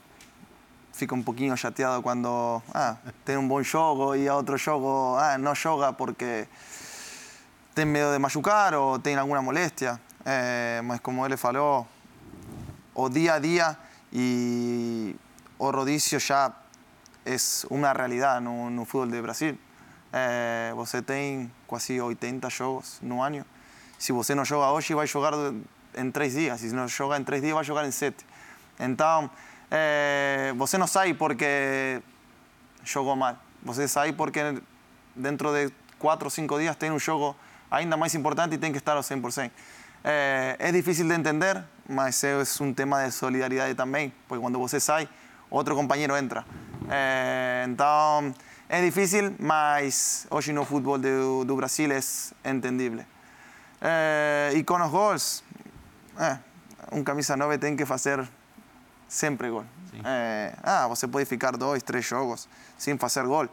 fica um pouquinho chateado quando ah, tem um bom jogo e a outro jogo ah, não joga porque tem medo de machucar ou tem alguma moléstia. Eh, mas como ele falou, o dia a dia e o rodízio já é uma realidade no, no futebol de Brasil. É, você tem quase 80 jogos no ano. Se você não joga hoje, vai jogar em três dias. Se não joga em três dias, vai jogar em sete. Então, é, você não sai porque jogou mal. Você sai porque dentro de quatro ou cinco dias tem um jogo ainda mais importante e tem que estar ao 100%. É, é difícil de entender, mas é um tema de solidariedade também, porque quando você sai, outro companheiro entra. É, então, é difícil, mas hoje no futebol do, do Brasil é entendível. É, e com os gols, é, um camisa 9 tem que fazer sempre eh, ah, gol. Eh, ah, você pode ficar dois, três jogos sem fazer gol.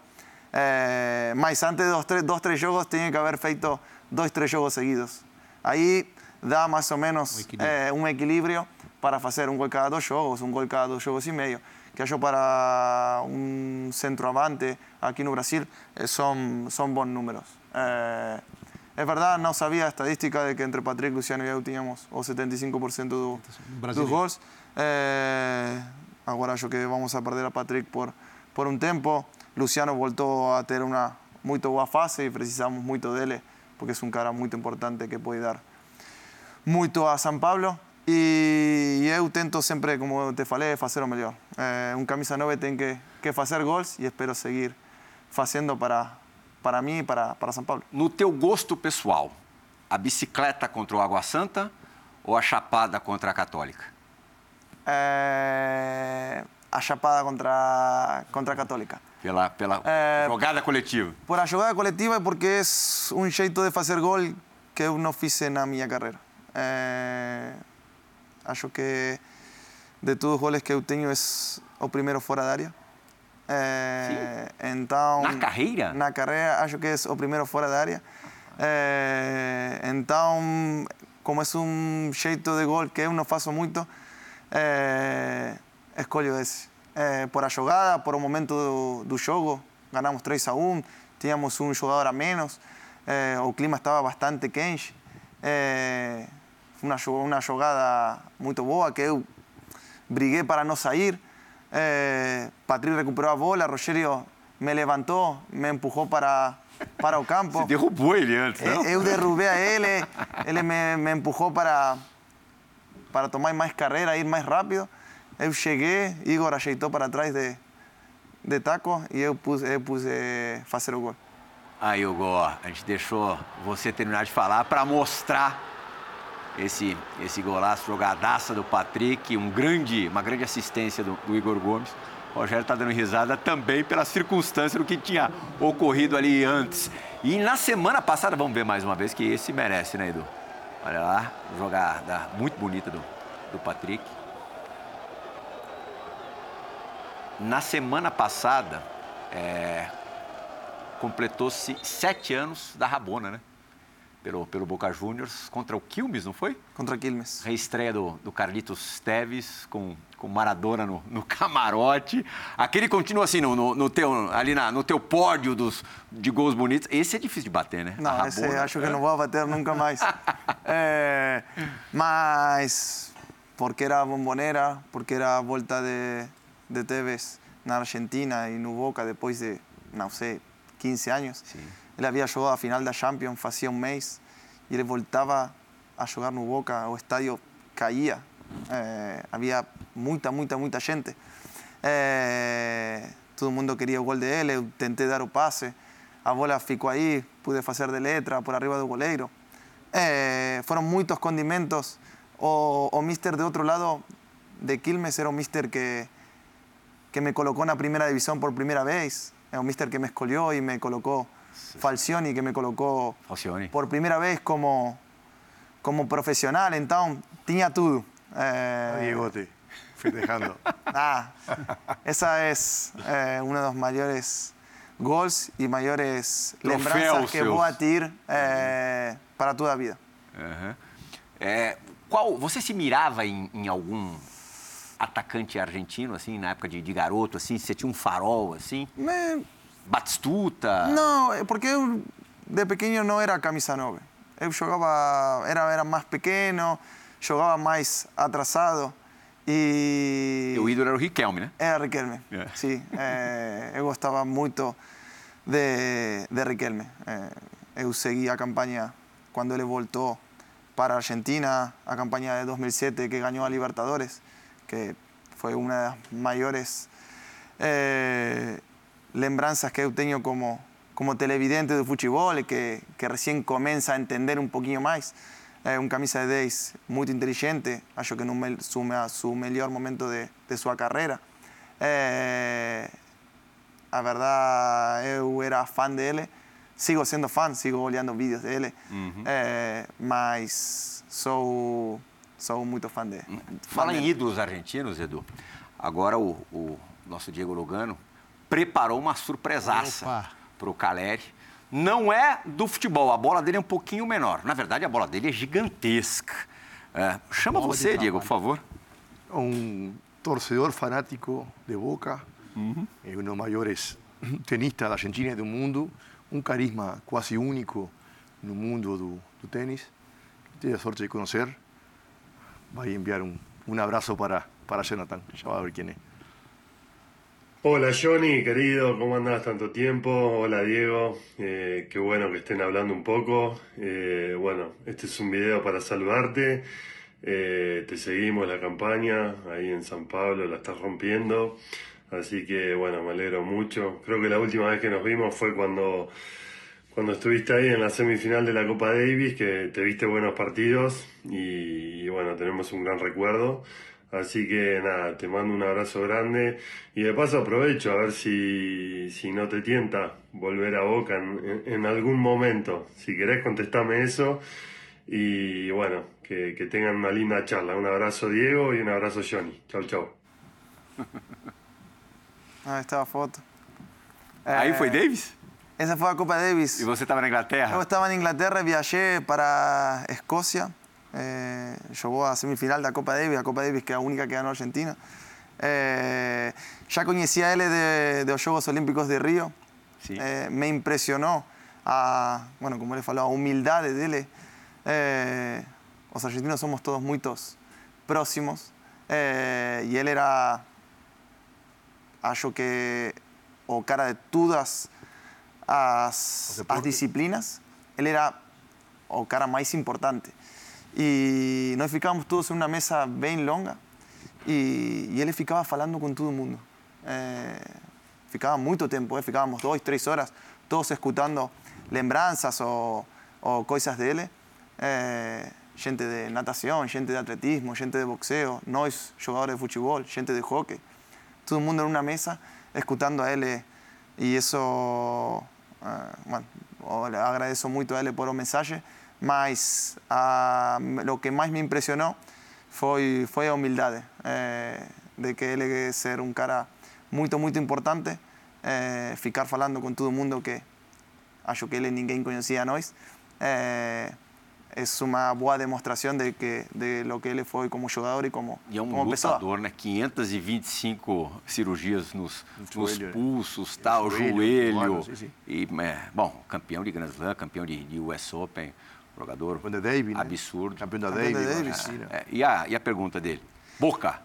Eh, mas antes dos tres, dos, tres jogos tiene que haber feito dos, tres jogos seguidos. Ahí da más o menos un equilibrio, eh, para hacer un gol cada dos jogos, un gol cada dos jogos y medio. Que yo para un centroavante aquí en Brasil eh, son, son buenos números. Eh, É, é verdade, não sabia a estadística de que entre Patrick, Luciano e eu tínhamos o 75% do, dos gols. É, agora acho que vamos a perder a Patrick por, por um tempo. Luciano voltou a ter uma muito boa fase e precisamos muito dele, porque é um cara muito importante que pode dar muito a São Paulo. E eu tento sempre, como te falei, fazer o melhor. É, um camisa 9 tem que, que fazer gols e espero seguir fazendo para, para mim e para, para São Paulo. No teu gosto pessoal, a bicicleta contra o Água Santa ou a chapada contra a Católica? É, a chapada contra, contra a Católica. Pela, pela é, jogada coletiva? Por a jogada coletiva porque é um jeito de fazer gol que eu não fiz na minha carreira. É, acho que de todos os goles que eu tenho é o primeiro fora da área. É, então, na carreira? Na carreira, acho que é o primeiro fora da área. É, então, como é um jeito de gol que eu não faço muito, é, escolho esse. É, por a jogada, por o momento do, do jogo, ganhamos 3 a 1, tínhamos um jogador a menos, o clima estava bastante quente. É, uma, uma jogada muito boa que eu briguei para não sair. É, Patrick recuperou a bola, Rogério me levantou, me empurrou para, para o campo. Você derrubou ele antes, não? Eu derrubei a ele, ele me, me empurrou para, para tomar mais carreira, ir mais rápido. Eu cheguei, Igor ajeitou para trás de, de taco e eu pus, eu pus fazer o gol. Aí, Hugo, a gente deixou você terminar de falar para mostrar esse, esse golaço, jogadaça do Patrick, um grande, uma grande assistência do, do Igor Gomes. O Rogério está dando risada também pela circunstância do que tinha ocorrido ali antes. E na semana passada, vamos ver mais uma vez que esse merece, né, Edu? Olha lá, jogada muito bonita do, do Patrick. Na semana passada, é, completou-se sete anos da Rabona, né? Pelo, pelo Boca Juniors, contra o Quilmes, não foi? Contra Quilmes. Reestreia do, do Carlitos Teves, com, com Maradona no, no camarote. Aquele continua assim, no, no, no teu, ali na, no teu pódio dos, de gols bonitos. Esse é difícil de bater, né? Não, esse acho que não vou bater nunca mais. [laughs] é, mas porque era bombonera, porque era a volta de, de Tevez na Argentina e no Boca depois de, não sei, 15 anos. Sim. Ele havia jogado a final da Champions fazia um mês e ele voltava a jogar no Boca, o estádio caía. É, havia muita, muita, muita gente. É, todo mundo queria o gol dele, eu tentei dar o passe, a bola ficou aí, pude fazer de letra por arriba do goleiro. É, foram muitos condimentos. O, o mister de outro lado de Quilmes era o mister que, que me colocou na primeira divisão por primeira vez. É o mister que me escolheu e me colocou Falcioni, que me colocou Falcioni. por primeira vez como, como profissional. Então, tinha tudo. É... Diegote, festejando. [laughs] Ah, essa é eh, um dos maiores gols e maiores lembranças que seus. vou ter eh, para toda a vida. Uhum. É, qual, você se mirava em, em algum atacante argentino, assim, na época de, de garoto, assim? Você tinha um farol, assim? Me- Batistuta? Não, é porque eu de pequeno não era camisa 9. Eu jogava, era, era mais pequeno, jogava mais atrasado e... O ídolo era o Riquelme, né? Era Riquelme, É. sim. Eh, eu gostava muito de, de Riquelme. Eh, eu segui a campanha quando ele voltou para a Argentina, a campanha de 2007 que ganhou a Libertadores, que foi uma das maiores eh, lembranças que eu tenho como, como televidente do futebol e que, que recém começa a entender um pouquinho mais. É um camisa de 10 muito inteligente, acho que no mel- su, me- su melhor momento de, de sua carreira. É, a verdade, eu era fã dele, sigo sendo fã, sigo olhando vídeos dele, é, mas sou, sou muito fã dele. Fala em ídolos argentinos, Edu. Agora o, o nosso Diego Lugano preparou uma surpresaça para o Caleri. Não é do futebol, a bola dele é um pouquinho menor. Na verdade, a bola dele é gigantesca. É, chama Bola você, Diego, por favor. un torcedor fanático de Boca, eh, uno de los mayores tenistas de Argentina y del mundo, un carisma quase único no mundo do, do tênis. Tive a sorte de conocer. Vai enviar un, un abrazo para, para Jonathan, ya va a ver quién es. Hola Johnny, querido, ¿cómo andás tanto tiempo? Hola Diego, eh, qué bueno que estén hablando un poco. Eh, bueno, este es un video para saludarte. Eh, te seguimos la campaña ahí en San Pablo, la estás rompiendo. Así que bueno, me alegro mucho. Creo que la última vez que nos vimos fue cuando, cuando estuviste ahí en la semifinal de la Copa Davis, que te viste buenos partidos y, y bueno, tenemos un gran recuerdo. Así que nada, te mando un abrazo grande y de paso aprovecho a ver si, si no te tienta volver a Boca en, en- en algún momento. Si querés contestame eso y bueno, que, que tengan una linda charla. Un abrazo Diego y un abrazo Johnny. Chau, chau. [laughs] Ah, está a foto. Aí Eh, foi Davis? Essa foi a Copa Davis. E você estava na Inglaterra? Eu estava na Inglaterra, viajei para Escócia, eh, jogou a semifinal da Copa Davis, a Copa Davis que é a única que a Argentina. Eh, já conhecia ele de, dos Jogos Olímpicos de Rio. Sim. Eh, me impressionou a, bueno, como ele falou, a humildade dele. Eh, os argentinos somos todos muito próximos eh, e ele era, acho que, o cara de todas as, as disciplinas, ele era o cara mais importante. E nós ficávamos todos em uma mesa bem longa e, e ele ficava falando com todo mundo. Eh, ficava muito tempo, eh, ficávamos dois, três horas, todos escutando lembranças ou, ou coisas dele. É, gente de natação, gente de atletismo, gente de boxeo, nós, jogadores de futebol, gente de hockey. Todo mundo em uma mesa escutando a ele. E isso, uh, bueno, agradeço muito a ele por o mensagem, mas uh, o que mais me impressionou foi, foi a humildade, eh, de que ele ser um cara muito, muito importante, eh, ficar falando com todo mundo que acho que ele ninguém conhecia a nós. Eh, es una boa demonstração de, que, de lo que ele foi como jogador e como, e é um como pessoa. lutador, né? 525 cirurgias nos, nos joelho, pulsos, tal, joelho, joelho. sim. E, é, bom, campeão de Grand Slam, campeão de, de US Open, jogador da Davis, né? absurdo. Campeão da Campeão da Davis. É, e, a, e a pergunta dele? Boca.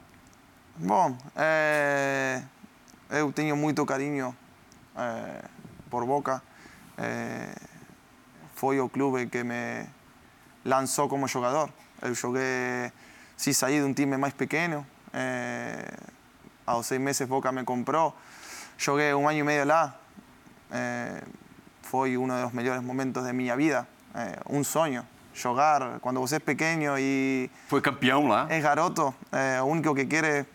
Bom, é, eu tenho muito carinho é, por Boca. É, foi o clube que me lançou como jogador. Eu joguei, sim, saí de um time mais pequeno. É, aos seis meses Boca me comprou. Joguei um ano e meio lá. É, foi um dos melhores momentos de minha vida. Eh, un sueño jugar cuando você es pequeño y... Fue campeón lá. Es garoto, eh, lo único que quiere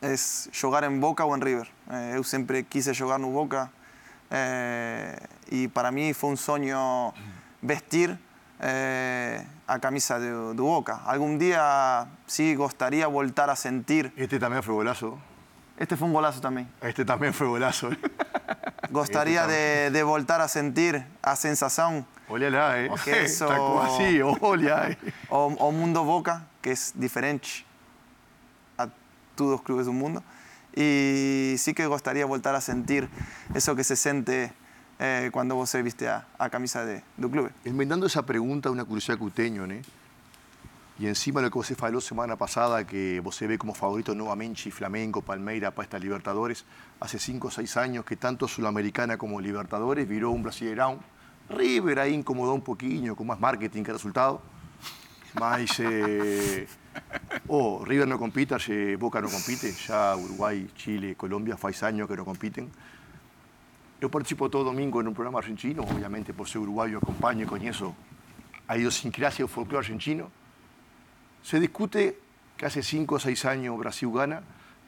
es jugar en Boca o en River. Eh, yo siempre quise jugar en Boca eh, y para mí fue un sueño vestir a camisa de, de, Boca. Algún día sí gustaría volver a sentir. Este también fue golazo. Este fue un golazo también. Este también fue golazo. Gustaría este de, de voltar a sentir a sensación Olha lá, ¿eh? Que [laughs] eso- Está como así, olha. ¿eh? o, o mundo Boca, que es diferente a todos los clubes del mundo. Y sí que gustaría voltar a sentir eso que se siente eh, cuando vos viste a, a camisa de, do clube. Enmendando esa pregunta, una curiosidad que eu tenho, né? E encima lo que você falou semana passada, que você ve como favorito nuevamente Flamengo, Palmeiras para esta Libertadores, hace 5 o 6 años que tanto Sudamericana como Libertadores virou um Brasileirão. River aí incomodou um pouquinho, com mais marketing que resultado. Mas, eh, oh, River no compite, eh, Boca no compite, já Uruguai, Chile, Colômbia faz años que no compiten. Eu participo todo domingo en un programa argentino, obviamente por ser uruguayo acompaño y conozco a idiosincrasia del folclore argentino. Se discute que hace 5 o 6 años Brasil gana,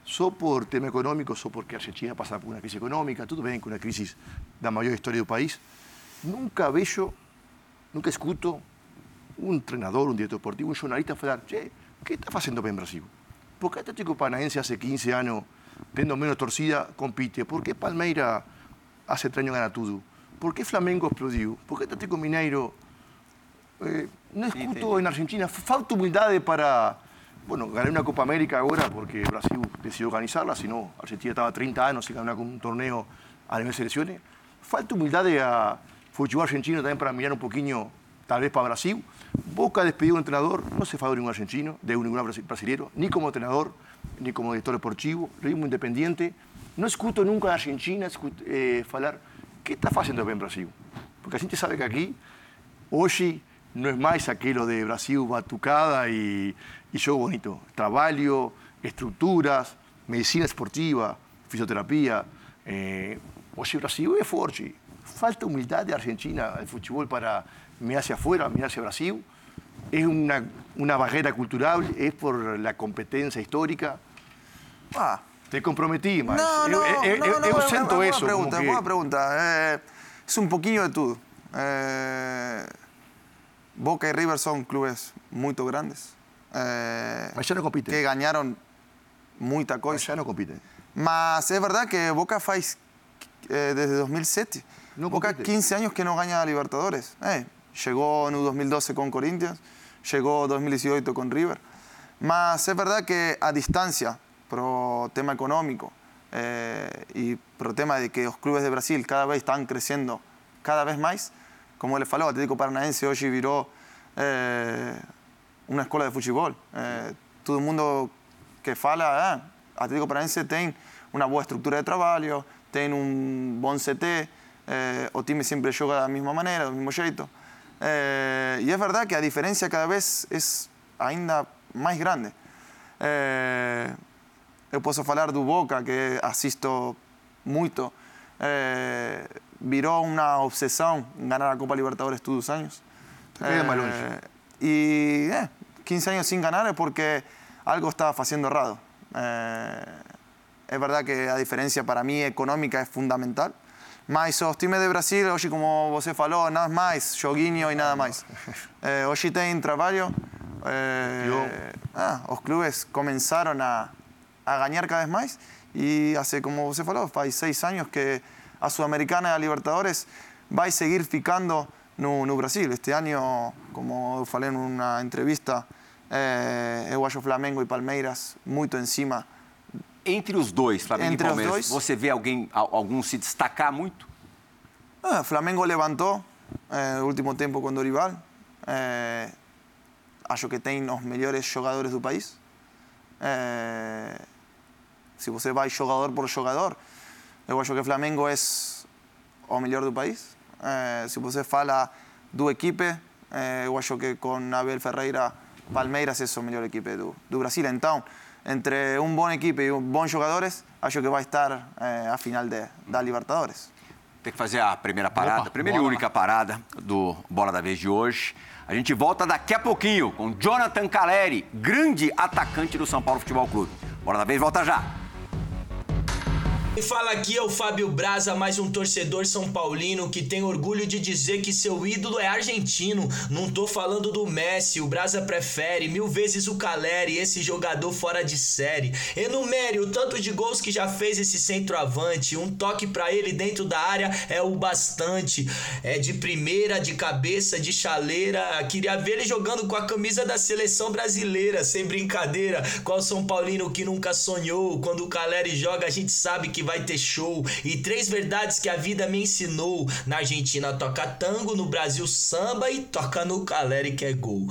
só por tema económico, só porque Argentina pasa por una crisis económica, tudo bem que una crisis da maior história do país. Nunca vejo, nunca escuto un treinador, un director deportivo, un jornalista falar, che, ¿qué está haciendo bem Brasil? ¿Por qué Atlético Paranaense hace 15 años, tendo menos torcida, compite? ¿Por qué Palmeira hace 3 años gana tudo? ¿Por qué Flamengo explodiu? ¿Por qué Atlético Mineiro eh, no escuto en Argentina? Falta humildade para... Bueno, gané una Copa América ahora porque Brasil decidió organizarla, si no, Argentina estaba 30 años sin ganar un torneo a nivel selecciones. Falta humildade a futebol argentino también para mirar un poquinho, tal vez para Brasil. Boca despediu un entrenador, no se fue ningún argentino, de brasi- brasileiro, ni como entrenador, ni como director deportivo, ritmo independiente. No escuto nunca en Argentina escu- eh, falar ¿qué está haciendo bem Brasil? Porque a gente sabe que aquí Hoje não é mais aquilo de Brasil batucada e, e jogo bonito. Trabalho, estruturas, medicina esportiva, fisioterapia. Eh, o Brasil é forte falta humildad de Argentina al fútbol para mirar hacia afuera, mirar hacia Brasil. Es una, una barrera cultural, es por la competencia histórica. Ah, te comprometí, más. No, no, eh, no, eh, no, eh, no, una, eso. Pregunta, que... Eh, es un poquillo de todo. Eh, Boca y River son clubes muy grandes. Eh, Allá no compiten. Que ganaron muita cosa. Allá no compiten. Mas es verdad que Boca faz desde 2007. No Boca compite. 15 años que no gana a Libertadores. Eh, llegó en 2012 con Corinthians, llegó 2018 con River. Mas es verdad que a distancia, por tema económico eh, y por tema de que los clubes de Brasil cada vez están creciendo cada vez más, como le falou, Atlético Paranaense hoy viró eh, una escuela de fútbol. Eh, todo el mundo que fala, ah, Atlético Paranaense tem uma boa estrutura de trabalho, tem um bom CT, eh, siempre juega de la misma manera, del mismo jeito. Eh, y es verdad que a diferencia cada vez es ainda más grande. Eh, eu posso falar do Boca, que asisto mucho, Eh, virou uma obsessão ganhar a Copa Libertadores todos os anos. Eh, más longe. eh, 15 anos sem ganhar é porque algo estava haciendo errado. Eh, é verdade que a diferencia para mí económica es fundamental. Mas os times de Brasil, hoje como você falou, nada mais, joguinho e nada mais. [laughs] Eh, hoje tem trabalho. eh, ah, os clubes começaram a, a ganhar cada vez mais e hace, como você falou, faz seis anos que a Sul-Americana e a Libertadores vai seguir ficando no, no Brasil. Este ano, como eu falei numa entrevista, eh, eu acho Flamengo e Palmeiras muito em cima Entre os dois, Flamengo Entre e Palmeiras, dois? você vê alguém, al- algum se destacar muito? Ah, Flamengo levantou eh, o último tempo com Dorival. Eh, acho que tem os melhores jogadores do país. Eh, se você vai jogador por jogador, eu acho que o Flamengo é o melhor do país. Se você fala do equipe, eu acho que com Abel Ferreira, Palmeiras é o melhor equipe do, do Brasil. Então, entre um bom equipe e bons jogadores, acho que vai estar eh, a final de, da Libertadores. Tem que fazer a primeira parada, Opa, primeira e bola única parada do Bola da Vez de hoje. A gente volta daqui a pouquinho com Jonathan Caleri, grande atacante do São Paulo Futebol Clube. Bola da Vez volta já. Quem fala aqui é o Fábio Braza, mais um torcedor são paulino que tem orgulho de dizer que seu ídolo é argentino. Não tô falando do Messi, o Braza prefere mil vezes o Caleri, esse jogador fora de série. Enumere o tanto de gols que já fez esse centroavante, um toque pra ele dentro da área é o bastante. É de primeira, de cabeça, de chaleira. Queria ver ele jogando com a camisa da seleção brasileira, sem brincadeira. Qual São Paulino que nunca sonhou? Quando o Caleri joga, a gente sabe que vai ter show. E três verdades que a vida me ensinou: na Argentina toca tango, no Brasil samba e toca no Caleri que é gol.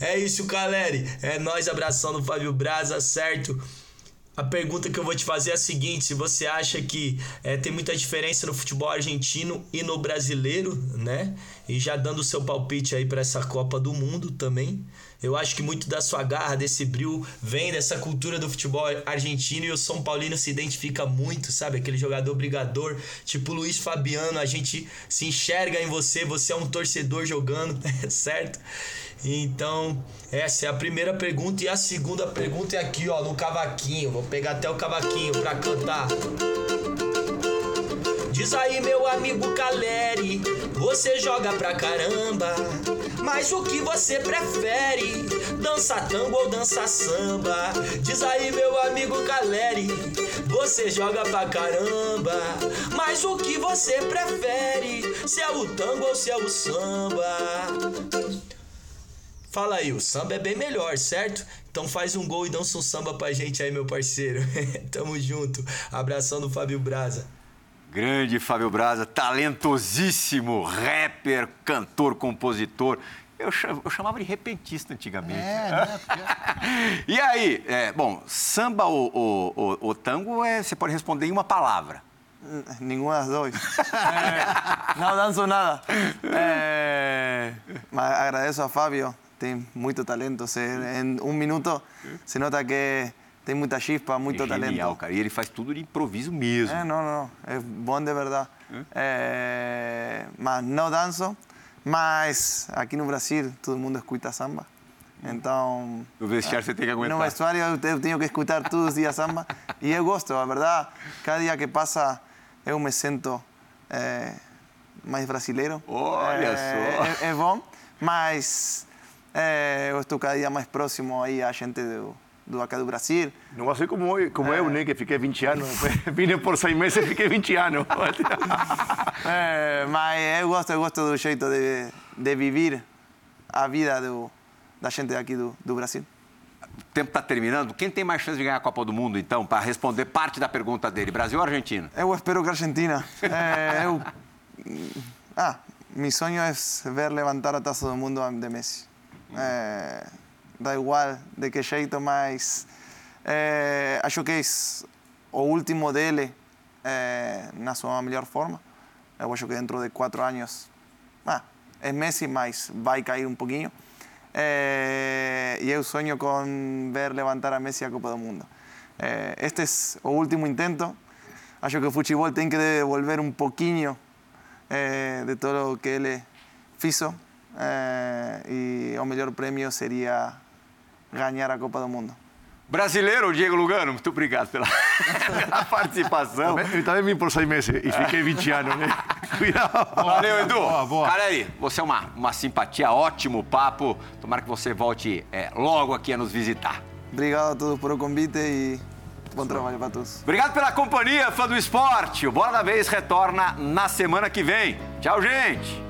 É isso, Caleri. É nós abraçando o Fábio Braza, certo? A pergunta que eu vou te fazer é a seguinte: se você acha que é, tem muita diferença no futebol argentino e no brasileiro, né? E já dando o seu palpite aí para essa Copa do Mundo também. Eu acho que muito da sua garra, desse brilho, vem dessa cultura do futebol argentino e o São Paulino se identifica muito, sabe? Aquele jogador brigador, tipo Luiz Fabiano, a gente se enxerga em você, você é um torcedor jogando, [laughs] certo? Então, essa é a primeira pergunta. E a segunda pergunta é aqui, ó, no cavaquinho. Vou pegar até o cavaquinho pra cantar. Diz aí, meu amigo Caleri, você joga pra caramba. Mas o que você prefere? Dança tango ou dança samba? Diz aí, meu amigo Caleri, você joga pra caramba. Mas o que você prefere? Se é o tango ou se é o samba? Fala aí, o samba é bem melhor, certo? Então faz um gol e dança um samba pra gente aí, meu parceiro. [laughs] Tamo junto. Abração do Fábio Braza. Grande Fábio Braza, talentosíssimo rapper, cantor, compositor. Eu cha- eu chamava de repentista antigamente. É, né? Porque- [laughs] E aí, é, bom, samba ou, ou- ou- ou tango, é, você pode responder em uma palavra. Ninguna das dos. Eh, no danzo nada. Eh, mas agradeço a Fabio, tem muito talento. Em um minuto se nota que tem muita chispa, muito É genial, talento. cara. E ele faz tudo de improviso mesmo. Eh, no, no, es bom de verdad. Eh, mas no danzo, mas aqui no Brasil todo mundo escuta samba. Então, No vestiário você tem que aguentar. no vestuário eu te- eu tenho que escutar todos os dias samba e eu gosto, a verdade. Cada dia que passa eu me sinto eh, mais brasileiro. Olha Eh, só. É, é bom, mas eh, eu estou cada dia mais próximo aí a gente do, do acá do Brasil. Não vai ser como, eu- como eu, né? Que fiquei 20 anos. [laughs] Vine por seis meses e fiquei 20 anos. [laughs] É, mas eu gosto, eu gosto do jeito de, de viver a vida do, da gente aqui do, do Brasil. O tempo está terminando. Quem tem mais chance de ganhar a Copa do Mundo, então, para responder parte da pergunta dele? Brasil ou Argentina? Eu espero que a Argentina. É, [laughs] eu, ah, meu sonho é ver levantar a taça do mundo de Messi. É, dá igual de que jeito, mas é, acho que é o último dele é, na sua melhor forma. Eu acho que dentro de quatro anos ah, é Messi, mas vai cair um pouquinho. É, e eu sonho com ver levantar a Messi a Copa do Mundo. É, este é o último intento. acho que o futebol tem que devolver um pouquinho eh, de todo o que ele fez eh, e o melhor prêmio seria ganhar a Copa do Mundo. Brasileiro, Diego Lugano, muito obrigado pela, [laughs] pela participação. Ele também vim por seis meses e fiquei 20 anos, né? [laughs] Cuidado. Valeu, Edu. Boa, boa. Caleri, você é uma, uma simpatia, ótimo papo. Tomara que você volte é, logo aqui a nos visitar. Obrigado a todos por o convite e bom trabalho para todos. Obrigado pela companhia, fã do esporte. O Bola da Vez retorna na semana que vem. Tchau, gente.